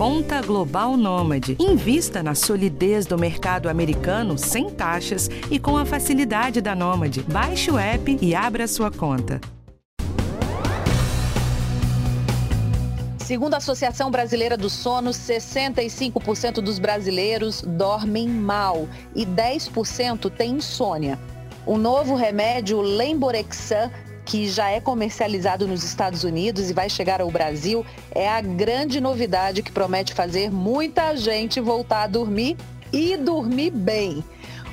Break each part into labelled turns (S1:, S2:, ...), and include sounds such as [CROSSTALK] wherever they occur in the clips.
S1: Conta Global Nômade. Invista na solidez do mercado americano sem taxas e com a facilidade da Nômade. Baixe o app e abra sua conta.
S2: Segundo a Associação Brasileira do Sono, 65% dos brasileiros dormem mal e 10% têm insônia. O novo remédio Lemborexan, que já é comercializado nos Estados Unidos e vai chegar ao Brasil, é a grande novidade que promete fazer muita gente voltar a dormir e dormir bem.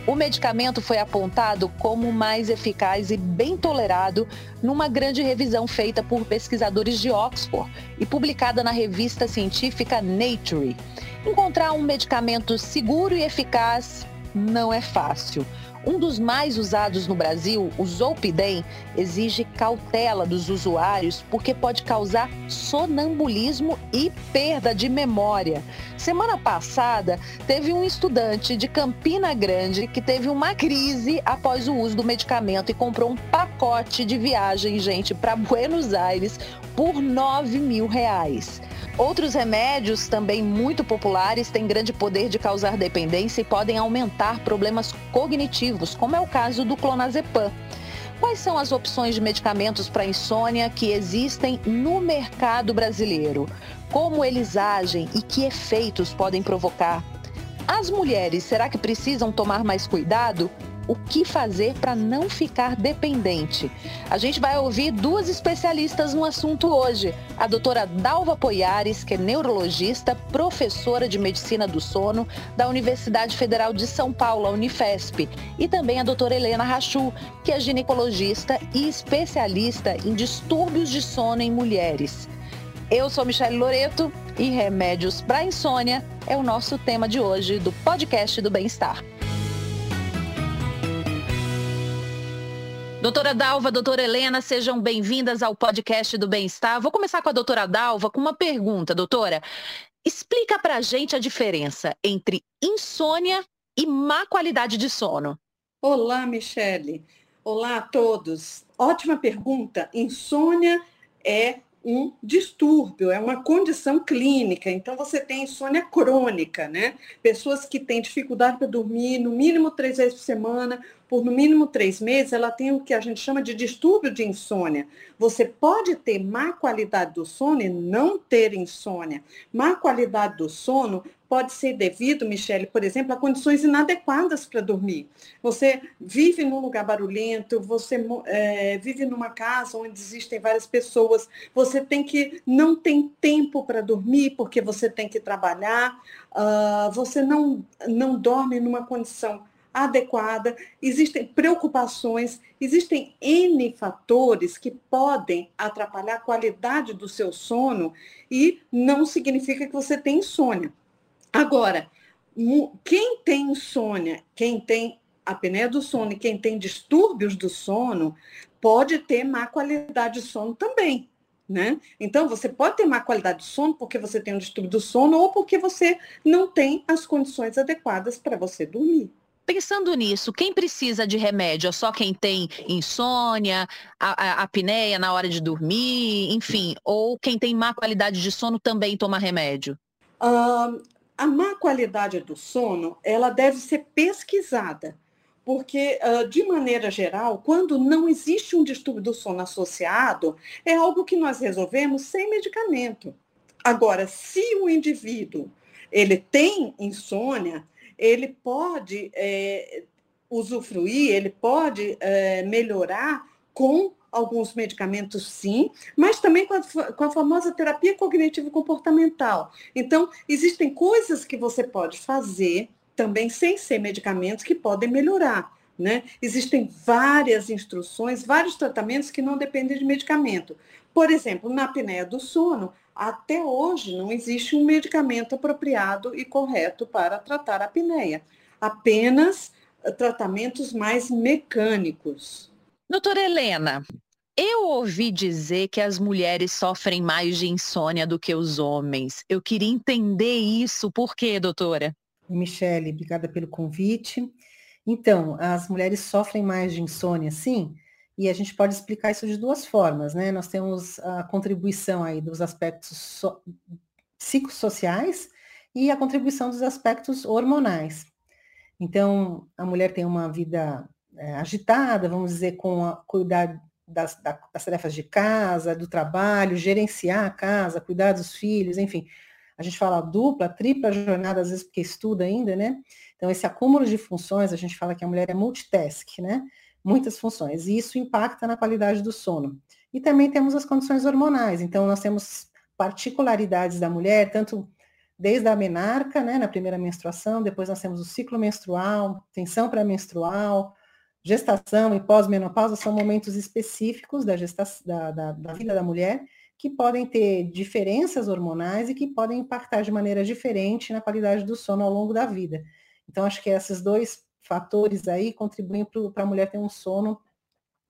S2: O medicamento foi apontado como mais eficaz e bem tolerado numa grande revisão feita por pesquisadores de Oxford e publicada na revista científica Nature. Encontrar um medicamento seguro e eficaz não é fácil. Um dos mais usados no Brasil, o Zolpidem, exige cautela dos usuários porque pode causar sonambulismo e perda de memória. Semana passada, teve um estudante de Campina Grande que teve uma crise após o uso do medicamento e comprou um pacote de viagem, gente, para [LAUGHS] Buenos Aires por 9 mil reais. Outros remédios, também muito populares, têm grande poder de causar dependência e podem aumentar problemas cognitivos, como é o caso do clonazepam. Quais são as opções de medicamentos para insônia que existem no mercado brasileiro? Como eles agem e que efeitos podem provocar? As mulheres, será que precisam tomar mais cuidado? O que fazer para não ficar dependente. A gente vai ouvir duas especialistas no assunto hoje. A doutora Dalva Poiares, que é neurologista, professora de medicina do sono da Universidade Federal de São Paulo, a Unifesp. E também a doutora Helena Rachu, que é ginecologista e especialista em distúrbios de sono em mulheres. Eu sou Michelle Loreto e remédios para insônia é o nosso tema de hoje do podcast do Bem-Estar. Doutora Dalva, doutora Helena, sejam bem-vindas ao podcast do Bem-Estar. Vou começar com a doutora Dalva com uma pergunta, doutora. Explica pra gente a diferença entre insônia e má qualidade de sono.
S3: Olá, Michele. Olá a todos. Ótima pergunta. Insônia é um distúrbio, é uma condição clínica. Então, você tem insônia crônica, né? Pessoas que têm dificuldade para dormir no mínimo três vezes por semana, por no mínimo três meses, ela tem o que a gente chama de distúrbio de insônia. Você pode ter má qualidade do sono e não ter insônia. Má qualidade do sono pode ser devido, Michele, por exemplo, a condições inadequadas para dormir. Você vive num lugar barulhento, você é, vive numa casa onde existem várias pessoas, você tem que não tem tempo para dormir porque você tem que trabalhar, uh, você não, não dorme numa condição adequada, existem preocupações, existem N fatores que podem atrapalhar a qualidade do seu sono e não significa que você tem insônia. Agora, quem tem insônia, quem tem apneia do sono e quem tem distúrbios do sono, pode ter má qualidade de sono também. Né? Então, você pode ter má qualidade de sono porque você tem um distúrbio do sono ou porque você não tem as condições adequadas para você dormir.
S2: Pensando nisso, quem precisa de remédio? É só quem tem insônia, a, a, apneia na hora de dormir, enfim, ou quem tem má qualidade de sono também toma remédio?
S3: Uh, a má qualidade do sono, ela deve ser pesquisada, porque, uh, de maneira geral, quando não existe um distúrbio do sono associado, é algo que nós resolvemos sem medicamento. Agora, se o indivíduo ele tem insônia, ele pode é, usufruir, ele pode é, melhorar com alguns medicamentos, sim, mas também com a, com a famosa terapia cognitivo comportamental. Então, existem coisas que você pode fazer também sem ser medicamentos que podem melhorar. Né? Existem várias instruções, vários tratamentos que não dependem de medicamento. Por exemplo, na apneia do sono, até hoje não existe um medicamento apropriado e correto para tratar a apneia. Apenas eh, tratamentos mais mecânicos.
S2: Doutora Helena, eu ouvi dizer que as mulheres sofrem mais de insônia do que os homens. Eu queria entender isso. Por quê, doutora?
S4: Michele, obrigada pelo convite. Então, as mulheres sofrem mais de insônia, sim, e a gente pode explicar isso de duas formas, né? Nós temos a contribuição aí dos aspectos so psicossociais e a contribuição dos aspectos hormonais. Então, a mulher tem uma vida é, agitada, vamos dizer, com a, cuidar das, das, tarefas de casa, do trabalho, gerenciar a casa, cuidar dos filhos, enfim. A gente fala dupla, tripla jornada, às vezes porque estuda ainda, né? Então, esse acúmulo de funções, a gente fala que a mulher é multitask, né? Muitas funções, e isso impacta na qualidade do sono. E também temos as condições hormonais, então nós temos particularidades da mulher, tanto desde a menarca, né, na primeira menstruação, depois nós temos o ciclo menstrual, tensão pré-menstrual, gestação e pós-menopausa são momentos específicos da, da, da, da, vida da mulher que podem ter diferenças hormonais e que podem impactar de maneira diferente na qualidade do sono ao longo da vida. Então, acho que esses dois fatores aí contribuem para a mulher ter um sono,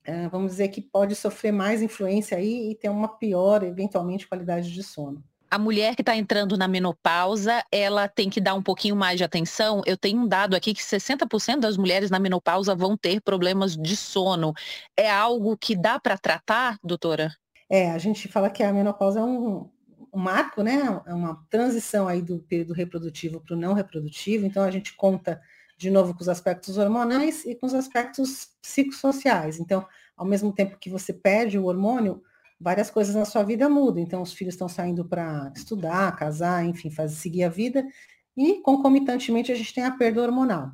S4: é, vamos dizer, que pode sofrer mais influência aí e ter uma pior, eventualmente, qualidade de sono
S2: a mulher que está entrando na menopausa, ela tem que dar um pouquinho mais de atenção. Eu tenho um dado aqui que 60% das mulheres na menopausa vão ter problemas de sono. É algo que dá para tratar, doutora?
S4: É, a gente fala que a menopausa é um, um marco, né? É uma transição aí do período reprodutivo para o não reprodutivo. Então a gente conta de novo com os aspectos hormonais e com os aspectos psicossociais. Então, ao mesmo tempo que você perde o hormônio, várias coisas na sua vida mudam. Então, os filhos estão saindo para estudar, casar, enfim, fazer, seguir a vida. E, concomitantemente, a gente tem a perda hormonal.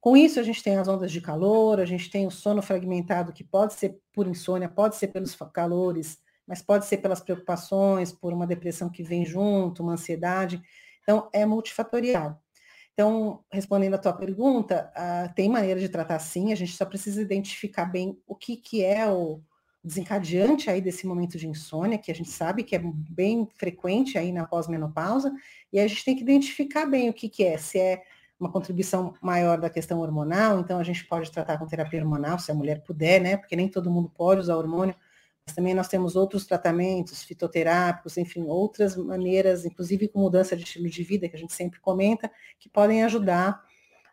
S4: Com isso, a gente tem as ondas de calor, a gente tem o sono fragmentado, que pode ser por insônia, pode ser pelos calores, mas pode ser pelas preocupações, por uma depressão que vem junto, uma ansiedade. Então, é multifatorial. Então, respondendo a tua pergunta, uh, tem maneira de tratar sim, a gente só precisa identificar bem o que, que é o, desencadeante aí desse momento de insônia, que a gente sabe que é bem frequente aí na pós-menopausa, e a gente tem que identificar bem o que, que é, se é uma contribuição maior da questão hormonal, então a gente pode tratar com terapia hormonal, se a mulher puder, né, porque nem todo mundo pode usar hormônio, também nós temos outros tratamentos fitoterápicos, enfim, outras maneiras, inclusive com mudança de estilo de vida, que a gente sempre comenta, que podem ajudar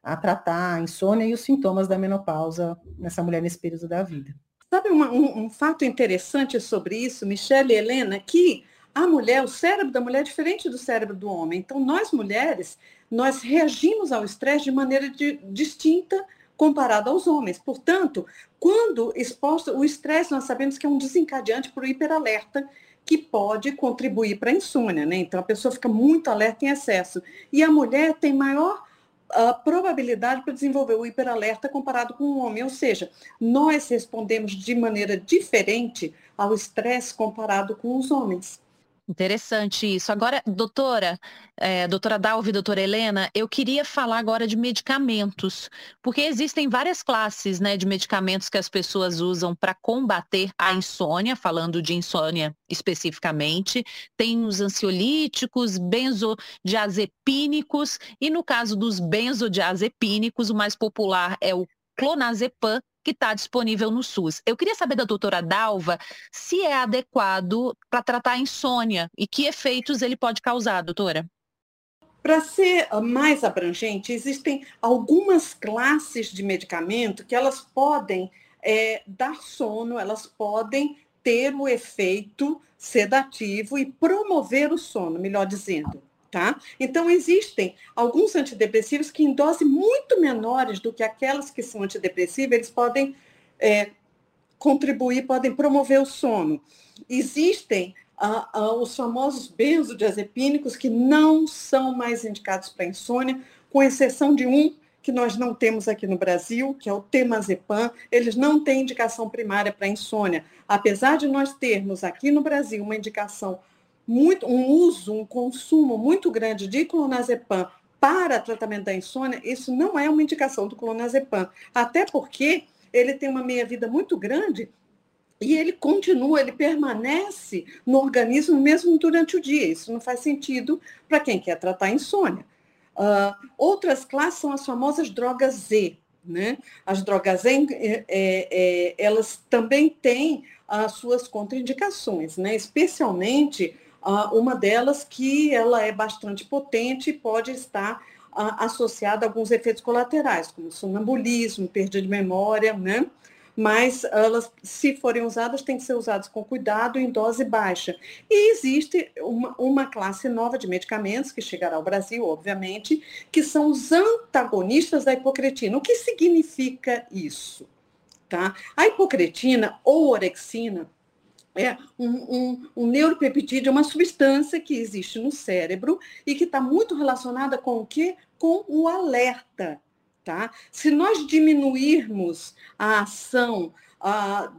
S4: a tratar a insônia e os sintomas da menopausa nessa mulher nesse período da vida.
S3: Sabe uma, um, um, fato interessante sobre isso, Michelle e Helena, que a mulher, o cérebro da mulher é diferente do cérebro do homem. Então, nós mulheres, nós reagimos ao estresse de maneira de, distinta comparado aos homens. Portanto, quando exposto, o estresse nós sabemos que é um desencadeante para o hiperalerta, que pode contribuir para a insônia, né? Então a pessoa fica muito alerta em excesso. E a mulher tem maior a probabilidade para desenvolver o hiperalerta comparado com o homem. Ou seja, nós respondemos de maneira diferente ao estresse comparado com os homens.
S2: Interessante isso. Agora, doutora, é, doutora Dalvi, doutora Helena, eu queria falar agora de medicamentos, porque existem várias classes né, de medicamentos que as pessoas usam para combater a insônia, falando de insônia especificamente. Tem os ansiolíticos, benzodiazepínicos, e no caso dos benzodiazepínicos, o mais popular é o clonazepam, que está disponível no SUS. Eu queria saber da doutora Dalva se é adequado para tratar a insônia e que efeitos ele pode causar, doutora.
S3: Para ser mais abrangente, existem algumas classes de medicamento que elas podem é, dar sono, elas podem ter o efeito sedativo e promover o sono, melhor dizendo. Tá? Então, existem alguns antidepressivos que, em doses muito menores do que aquelas que são antidepressivas, eles podem é, contribuir, podem promover o sono. Existem ah, ah, os famosos benzodiazepínicos que não são mais indicados para insônia, com exceção de um que nós não temos aqui no Brasil, que é o temazepam, eles não têm indicação primária para insônia. Apesar de nós termos aqui no Brasil uma indicação muito, um uso, um consumo muito grande de clonazepam para tratamento da insônia, isso não é uma indicação do clonazepam. Até porque ele tem uma meia-vida muito grande e ele continua, ele permanece no organismo mesmo durante o dia. Isso não faz sentido para quem quer tratar insônia. Uh, outras classes são as famosas drogas Z. Né? As drogas Z, é, é, elas também têm as suas contraindicações, né? especialmente uma delas que ela é bastante potente e pode estar associada a alguns efeitos colaterais, como sonambulismo, perda de memória, né? mas elas, se forem usadas, têm que ser usadas com cuidado em dose baixa. E existe uma, uma classe nova de medicamentos que chegará ao Brasil, obviamente, que são os antagonistas da hipocretina. O que significa isso? Tá? A hipocretina ou orexina é um, um, um neuropeptídeo, uma substância que existe no cérebro e que está muito relacionada com o quê? Com o alerta. Tá? Se nós diminuirmos a ação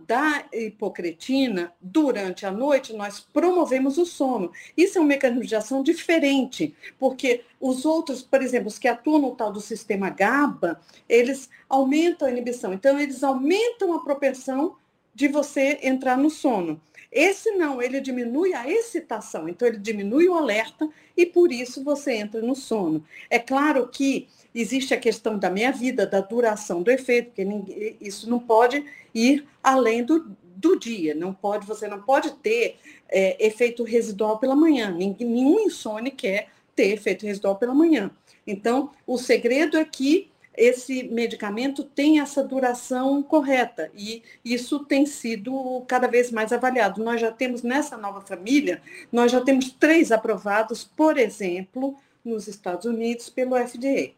S3: da hipocretina durante a noite, nós promovemos o sono. Isso é um mecanismo de ação diferente, porque os outros, por exemplo, os que atuam no tal do sistema GABA, eles aumentam a inibição. Então, eles aumentam a propensão de você entrar no sono. Esse não, ele diminui a excitação, então ele diminui o alerta e por isso você entra no sono. É claro que existe a questão da minha vida, da duração do efeito, porque ninguém, isso não pode ir além do, do dia, não pode, você não pode ter é, efeito residual pela manhã. Nenhum insônia quer ter efeito residual pela manhã. Então, o segredo é que esse medicamento tem essa duração correta e isso tem sido cada vez mais avaliado. Nós já temos nessa nova família, nós já temos três aprovados, por exemplo, nos Estados Unidos pelo FDA.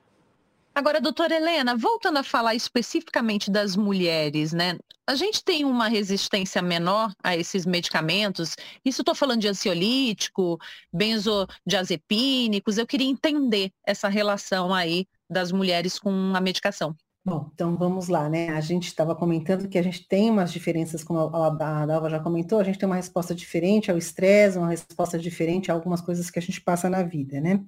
S2: Agora, doutora Helena, voltando a falar especificamente das mulheres, né? A gente tem uma resistência menor a esses medicamentos. Isso estou falando de ansiolítico, benzodiazepínicos. Eu queria entender essa relação aí das mulheres com a medicação.
S4: Bom, então vamos lá, né? A gente estava comentando que a gente tem umas diferenças, como a, Dalva já comentou, a gente tem uma resposta diferente ao estresse, uma resposta diferente a algumas coisas que a gente passa na vida, né?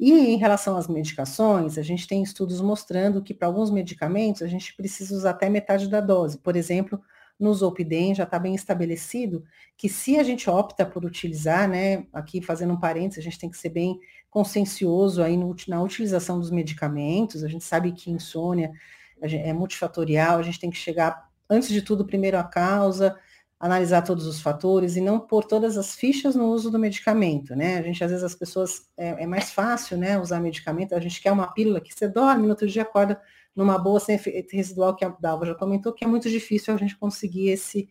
S4: E em relação às medicações, a gente tem estudos mostrando que para alguns medicamentos a gente precisa usar até metade da dose. Por exemplo, no Zolpidem já está bem estabelecido que se a gente opta por utilizar, né, aqui fazendo um parênteses, a gente tem que ser bem consciencioso aí no, na utilização dos medicamentos, a gente sabe que insônia é multifatorial, a gente tem que chegar, antes de tudo, primeiro a causa, analisar todos os fatores e não pôr todas as fichas no uso do medicamento, né? A gente, às vezes, as pessoas, é, é mais fácil, né, usar medicamento, a gente quer uma pílula que você dorme, no outro dia acorda numa efeito residual, que a Dalva já comentou, que é muito difícil a gente conseguir esse,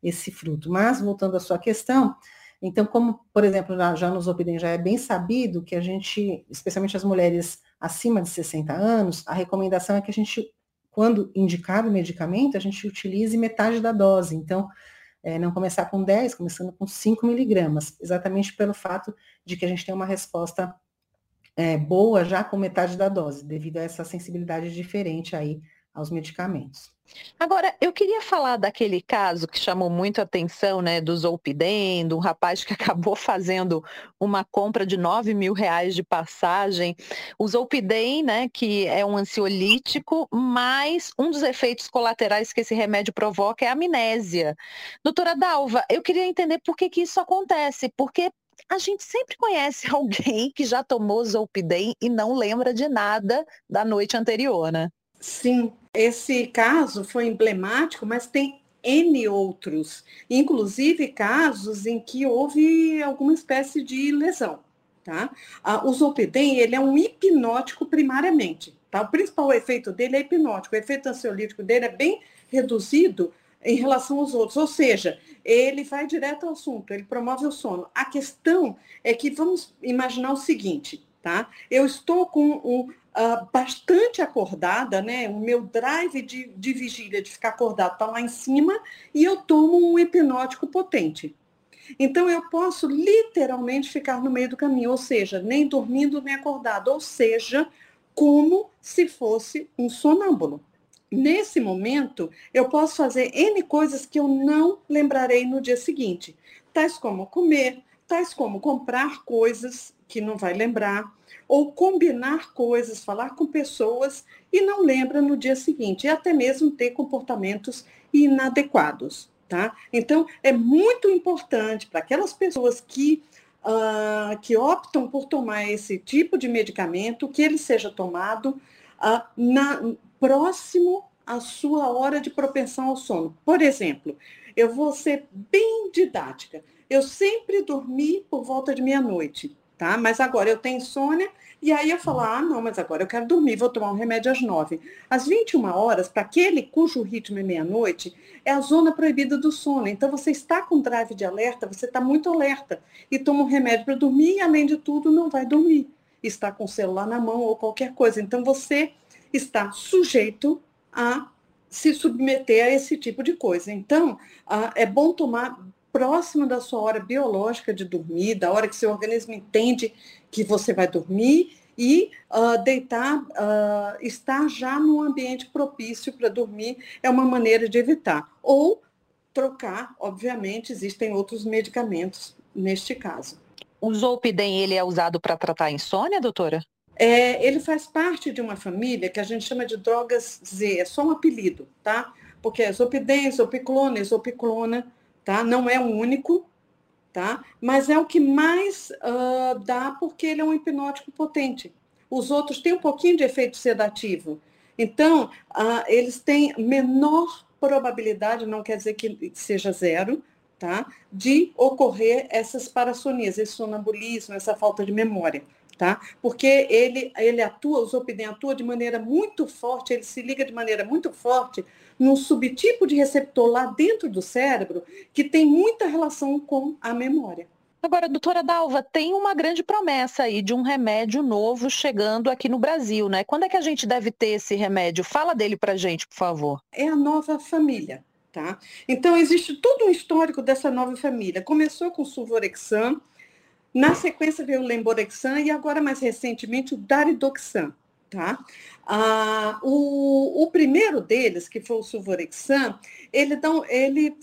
S4: esse fruto. Mas, voltando à sua questão, então, como, por exemplo, já nos Opidem já é bem sabido que a gente, especialmente as mulheres acima de 60 anos, a recomendação é que a gente, quando indicado o medicamento, a gente utilize metade da dose. Então, é, não começar com 10, começando com 5 miligramas, exatamente pelo fato de que a gente tem uma resposta é, boa já com metade da dose, devido a essa sensibilidade diferente aí aos medicamentos.
S2: Agora, eu queria falar daquele caso que chamou muito a atenção, né, do Zolpidem, de um rapaz que [LAUGHS] acabou fazendo uma compra de 9 mil reais de passagem. O Zolpidem, né, que é um ansiolítico, mas um dos efeitos colaterais que esse remédio provoca é a amnésia. Doutora Dalva, eu queria entender por que, que isso acontece, porque a gente sempre conhece [LAUGHS] alguém que já tomou Zolpidem e não lembra de nada da noite anterior, né?
S3: Sim, esse caso foi emblemático, mas tem N outros, inclusive casos em que houve alguma espécie de lesão. Tá? O Zolpidem ele é um hipnótico primariamente. Tá? O principal efeito dele é hipnótico. O efeito ansiolítico dele é bem reduzido em relação aos outros, ou seja, ele vai direto ao assunto, ele promove o sono. A questão é que vamos imaginar o seguinte, tá? Eu estou com um, uh, bastante acordada, né? O meu drive de, de vigília, de ficar acordado, está lá em cima, e eu tomo um hipnótico potente. Então, eu posso literalmente ficar no meio do caminho, ou seja, nem dormindo nem acordado, ou seja, como se fosse um sonâmbulo. Nesse momento, eu posso fazer N coisas que eu não lembrarei no dia seguinte, tais como comer, tais como comprar coisas que não vai lembrar, ou combinar coisas, falar com pessoas e não lembra no dia seguinte, e até mesmo ter comportamentos inadequados. Tá? Então, é muito importante para aquelas pessoas que, uh, que optam por tomar esse tipo de medicamento, que ele seja tomado uh, na, próximo à sua hora de propensão ao sono. Por exemplo, eu vou ser bem didática. Eu sempre dormi por volta de meia-noite tá? Mas agora eu tenho insônia e aí eu falo, ah, não, mas agora eu quero dormir, vou tomar um remédio às nove. Às 21 horas, para aquele cujo ritmo é meia-noite, é a zona proibida do sono. Então você está com drive de alerta, você está muito alerta e toma um remédio para dormir e, além de tudo, não vai dormir. Está com o celular na mão ou qualquer coisa. Então você está sujeito a se submeter a esse tipo de coisa. Então, é bom tomar próximo da sua hora biológica de dormir, da hora que seu organismo entende que você vai dormir e uh, deitar, uh, estar já num ambiente propício para dormir é uma maneira de evitar. Ou trocar, obviamente, existem outros medicamentos neste caso.
S2: O Zolpidem, ele é usado para tratar insônia, doutora?
S3: É, ele faz parte de uma família que a gente chama de drogas Z, é só um apelido, tá? Porque é Zolpidem, Zolpiclona, Zolpiclona, tá? Não é o único, tá? Mas é o que mais uh, dá porque ele é um hipnótico potente. Os outros têm um pouquinho de efeito sedativo. Então, uh, eles têm menor probabilidade, não quer dizer que seja zero, tá? De ocorrer essas parassonias, esse sonambulismo, essa falta de memória. Tá? Porque ele, ele atua, o Zolpidem atua de maneira muito forte, ele se liga de maneira muito forte num subtipo de receptor lá dentro do cérebro que tem muita relação com a memória.
S2: Agora, doutora Dalva, tem uma grande promessa aí de um remédio novo chegando aqui no Brasil, né? Quando é que a gente deve ter esse remédio? Fala dele pra gente, por favor.
S3: É a nova família, tá? Então, existe todo um histórico dessa nova família. Começou com o Suvorexan, na sequência veio o Lemborexan e agora, mais recentemente, o Daridoxan. Tá? Ah, o, o, primeiro deles, que foi o Suvorexan, ele, ele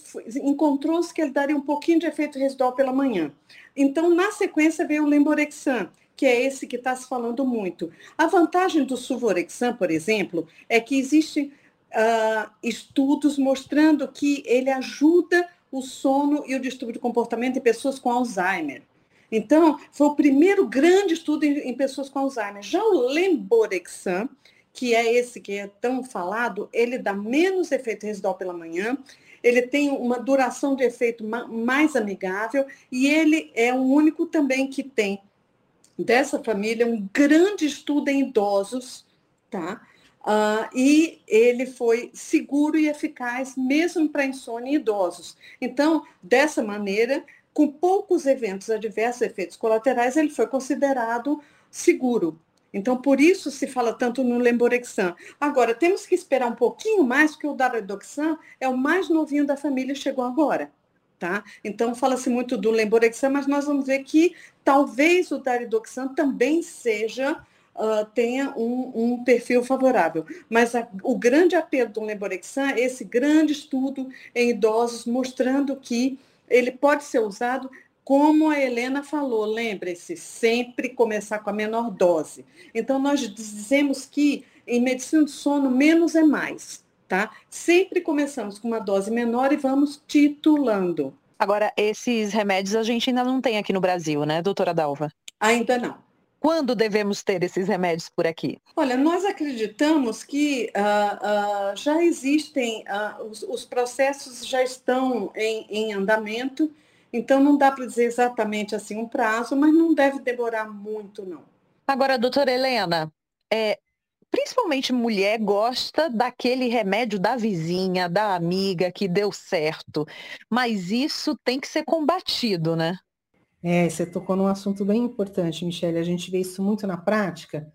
S3: encontrou-se que ele daria um pouquinho de efeito residual pela manhã. Então, na sequência, veio o Lemborexan, que é esse que está se falando muito. A vantagem do Suvorexan, por exemplo, é que existem ah, estudos mostrando que ele ajuda o sono e o distúrbio de comportamento em pessoas com Alzheimer. Então, foi o primeiro grande estudo em, em pessoas com Alzheimer. Já o Lemborexan, que é esse que é tão falado, ele dá menos efeito residual pela manhã, ele tem uma duração de efeito mais amigável e ele é o único também que tem dessa família um grande estudo em idosos, tá? Uh, e ele foi seguro e eficaz mesmo para insônia em idosos. Então, dessa maneira, com poucos eventos adversos, efeitos colaterais, ele foi considerado seguro. Então, por isso se fala tanto no Lemborexan. Agora, temos que esperar um pouquinho mais, porque o Darodoxan é o mais novinho da família, chegou agora. Tá? Então, fala-se muito do Lemborexan, mas nós vamos ver que talvez o Daridoxan também seja, uh, tenha um, um, perfil favorável. Mas a, o grande apelo do Lemborexan é esse grande estudo em idosos mostrando que ele pode ser usado como a Helena falou, lembre-se, sempre começar com a menor dose. Então, nós dizemos que em medicina do sono, menos é mais, tá? Sempre começamos com uma dose menor e vamos titulando.
S2: Agora, esses remédios a gente ainda não tem aqui no Brasil, né, doutora Dalva?
S3: Ainda não.
S2: Quando devemos ter esses remédios por aqui?
S3: Olha, nós acreditamos que uh, uh, já existem, uh, os, os, processos já estão em, em andamento, então não dá para dizer exatamente assim um prazo, mas não deve demorar muito, não.
S2: Agora, doutora Helena, é, principalmente mulher gosta daquele remédio da vizinha, da amiga que deu certo, mas isso tem que ser combatido, né?
S4: É, você tocou num assunto bem importante, Michelle. A gente vê isso muito na prática.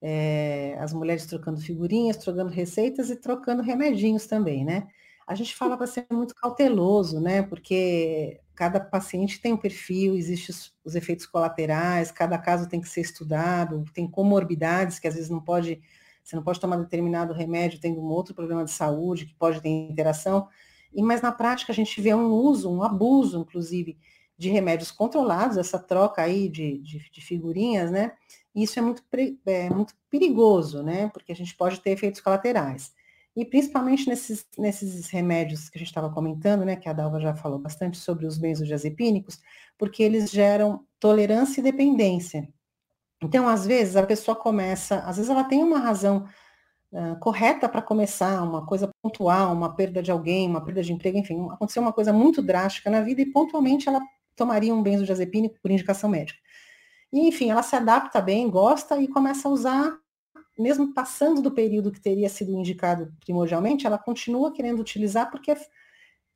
S4: É, as mulheres trocando figurinhas, trocando receitas e trocando remedinhos também, né? A gente fala para ser muito cauteloso, né? Porque cada paciente tem um perfil, existem os, os, efeitos colaterais, cada caso tem que ser estudado, tem comorbidades que às vezes não pode, você não pode tomar determinado remédio tendo um outro problema de saúde que pode ter interação. E mas na prática a gente vê um uso, um abuso, inclusive, de remédios controlados, essa troca aí de, de, de figurinhas, né? Isso é muito, é muito perigoso, né? Porque a gente pode ter efeitos colaterais. E principalmente nesses, nesses remédios que a gente estava comentando, né? Que a Dalva já falou bastante sobre os benzodiazepínicos, porque eles geram tolerância e dependência. Então, às vezes, a pessoa começa, às vezes ela tem uma razão uh, correta para começar, uma coisa pontual, uma perda de alguém, uma perda de emprego, enfim, aconteceu uma coisa muito drástica na vida e pontualmente ela tomaria um benzodiazepínico por indicação médica. E, enfim, ela se adapta bem, gosta e começa a usar, mesmo passando do período que teria sido indicado primordialmente, ela continua querendo utilizar porque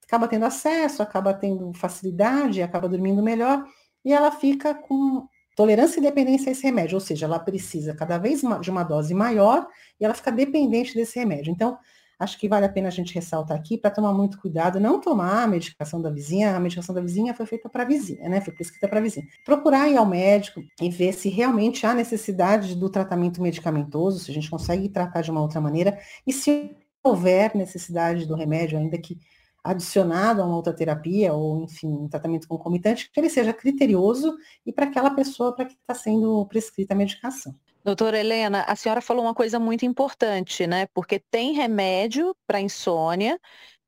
S4: acaba tendo acesso, acaba tendo facilidade, acaba dormindo melhor, e ela fica com tolerância e dependência a esse remédio, ou seja, ela precisa cada vez de uma dose maior e ela fica dependente desse remédio. Então, acho que vale a pena a gente ressaltar aqui para tomar muito cuidado, não tomar a medicação da vizinha, a medicação da vizinha foi feita para a vizinha, né? Foi prescrita para a vizinha. Procurar ir ao médico e ver se realmente há necessidade do tratamento medicamentoso, se a gente consegue tratar de uma outra maneira, e se houver necessidade do remédio, ainda que adicionado a uma outra terapia, ou enfim, um tratamento concomitante, que ele seja criterioso e para aquela pessoa para que está sendo prescrita a medicação.
S2: Doutora Helena, a senhora falou uma coisa muito importante, né? Porque tem remédio para insônia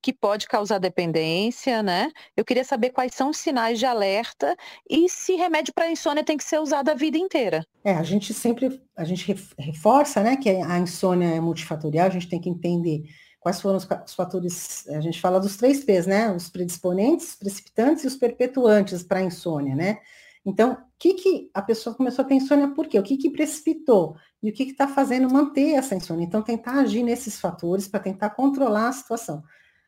S2: que pode causar dependência, né? Eu queria saber quais são os sinais de alerta e se remédio para insônia tem que ser usado a vida inteira.
S4: É, a gente sempre, a gente reforça, né, que a insônia é multifatorial, a gente tem que entender quais foram os, fatores, a gente fala dos três P's, né? Os predisponentes, precipitantes e os perpetuantes para a insônia, né? Então, o que, que a pessoa começou a ter insônia por quê? O que, que precipitou? E o que está fazendo manter essa insônia? Então, tentar agir nesses fatores para tentar controlar a situação.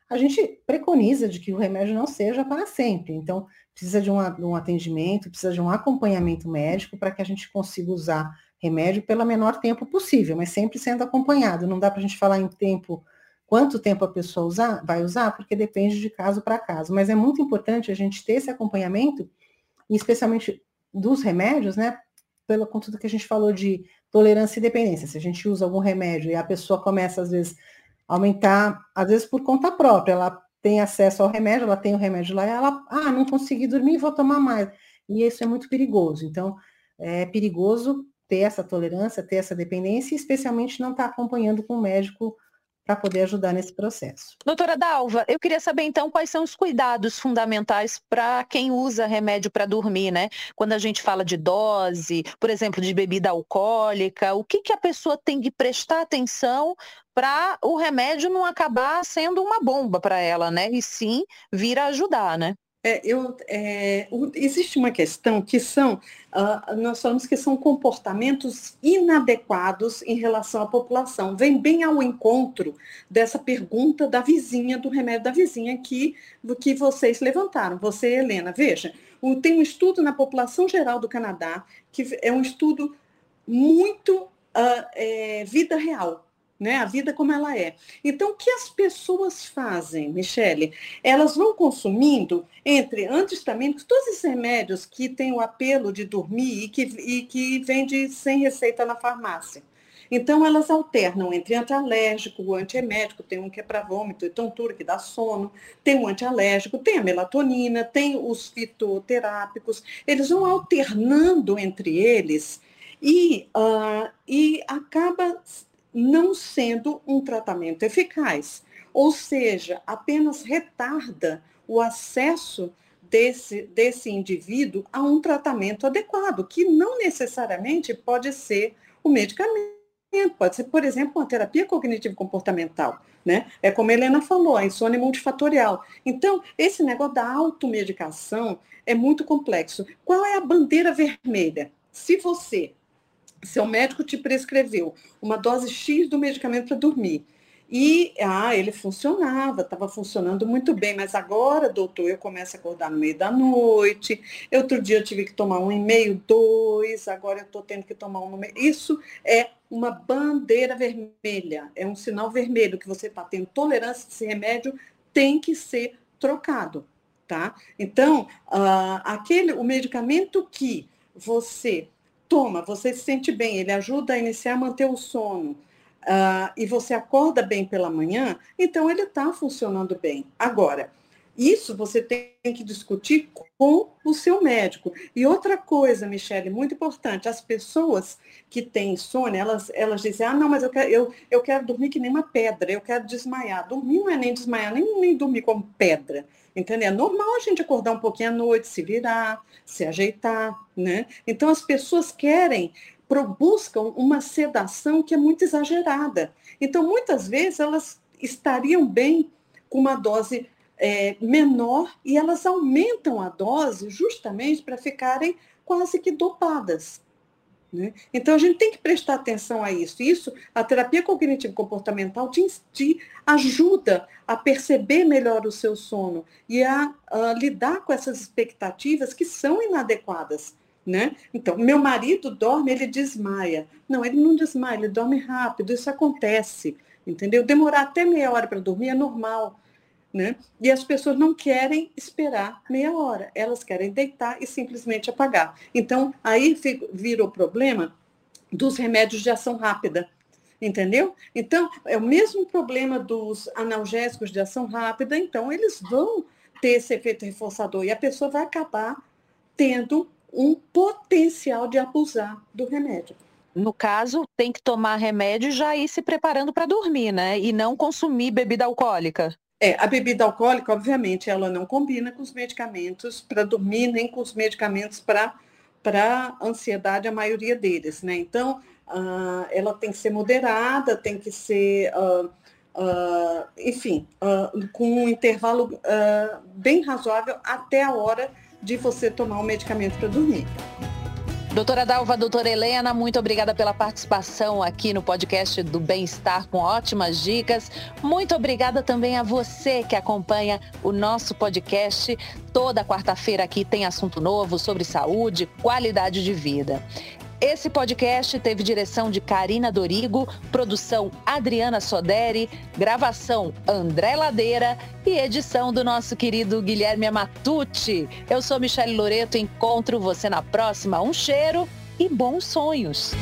S4: A gente preconiza de que o remédio não seja para sempre. Então, precisa de um, um atendimento, precisa de um acompanhamento médico para que a gente consiga usar remédio pelo menor tempo possível, mas sempre sendo acompanhado. Não dá para a gente falar em tempo, quanto tempo a pessoa usar, vai usar, porque depende de caso para caso. Mas é muito importante a gente ter esse acompanhamento e especialmente dos remédios, né? Pelo contudo que a gente falou de tolerância e dependência. Se a gente usa algum remédio e a pessoa começa, às vezes, a aumentar, às vezes por conta própria, ela tem acesso ao remédio, ela tem o remédio lá e ela, ah, não consegui dormir, vou tomar mais. E isso é muito perigoso. Então, é perigoso ter essa tolerância, ter essa dependência, especialmente não estar acompanhando com o médico para poder ajudar nesse processo.
S2: Doutora Dalva, eu queria saber então quais são os cuidados fundamentais para quem usa remédio para dormir, né? Quando a gente fala de dose, por exemplo, de bebida alcoólica, o que, que a pessoa tem que prestar atenção para o remédio não acabar sendo uma bomba para ela, né? E sim vir a ajudar, né?
S3: É, eu, é, existe uma questão que são, uh, nós falamos que são comportamentos inadequados em relação à população. Vem bem ao encontro dessa pergunta da vizinha, do remédio da vizinha que, que vocês levantaram. Você, Helena, veja, tem um estudo na população geral do Canadá, que é um estudo muito uh, é, vida real né? A vida como ela é. Então, o que as pessoas fazem, Michele? Elas vão consumindo entre antihistâmicos, todos esses remédios que têm o apelo de dormir e que, e que vende sem receita na farmácia. Então, elas alternam entre antialérgico, o antiemético, tem um que é para vômito e tontura, que dá sono, tem o antialérgico, tem a melatonina, tem os fitoterápicos. Eles vão alternando entre eles e, uh, e acaba não sendo um tratamento eficaz. Ou seja, apenas retarda o acesso desse, desse indivíduo a um tratamento adequado, que não necessariamente pode ser o medicamento. Pode ser, por exemplo, uma terapia cognitivo-comportamental, né? É como a Helena falou, a insônia multifatorial. Então, esse negócio da automedicação é muito complexo. Qual é a bandeira vermelha? Se você seu médico te prescreveu uma dose X do medicamento para dormir. E ah, ele funcionava, estava funcionando muito bem, mas agora, doutor, eu começo a acordar no meio da noite. Outro dia eu tive que tomar um e meio, dois, agora eu estou tendo que tomar um no meio. Isso é uma bandeira vermelha, é um sinal vermelho que você está tendo tolerância desse remédio, tem que ser trocado, tá? Então, uh, aquele, o medicamento que você toma, você se sente bem, ele ajuda a iniciar a manter o sono, uh, e você acorda bem pela manhã, então ele está funcionando bem. Agora, isso você tem que discutir com o seu médico. E outra coisa, Michele, muito importante, as pessoas que têm insônia, elas, elas dizem, ah, não, mas eu quero, eu, eu quero dormir que nem uma pedra, eu quero desmaiar. Dormir não é nem desmaiar, nem, nem dormir como pedra. Entendeu? É normal a gente acordar um pouquinho à noite, se virar, se ajeitar, né? Então as pessoas querem, buscam uma sedação que é muito exagerada. Então, muitas vezes, elas estariam bem com uma dose é, menor e elas aumentam a dose justamente para ficarem quase que dopadas. Né? Então, a gente tem que prestar atenção a isso. Isso, a terapia cognitivo-comportamental te, te, ajuda a perceber melhor o seu sono e a, a, lidar com essas expectativas que são inadequadas. Né? Então, meu marido dorme, ele desmaia. Não, ele não desmaia, ele dorme rápido, isso acontece, entendeu? Demorar até meia hora para dormir é normal. Né? E as pessoas não querem esperar meia hora, elas querem deitar e simplesmente apagar. Então, aí vira o problema dos remédios de ação rápida, entendeu? Então, é o mesmo problema dos analgésicos de ação rápida, então eles vão ter esse efeito reforçador e a pessoa vai acabar tendo um potencial de abusar do remédio.
S2: No caso, tem que tomar remédio e já ir se preparando para dormir, né? E não consumir bebida alcoólica.
S3: É, a bebida alcoólica, obviamente, ela não combina com os medicamentos para dormir, nem com os medicamentos para ansiedade, a maioria deles, né? Então, uh, ela tem que ser moderada, tem que ser, uh, uh, enfim, com um intervalo bem razoável até a hora de você tomar o medicamento para dormir.
S2: Doutora Dalva, doutora Helena, muito obrigada pela participação aqui no podcast do Bem-Estar com ótimas dicas. Muito obrigada também a você que acompanha o nosso podcast. Toda quarta-feira aqui tem assunto novo sobre saúde, qualidade de vida. Esse podcast teve direção de Karina Dorigo, produção Adriana Soderi, gravação André Ladeira e edição do nosso querido Guilherme Amatucci. Eu sou Michele Loreto, encontro você na próxima. Um cheiro e bons sonhos!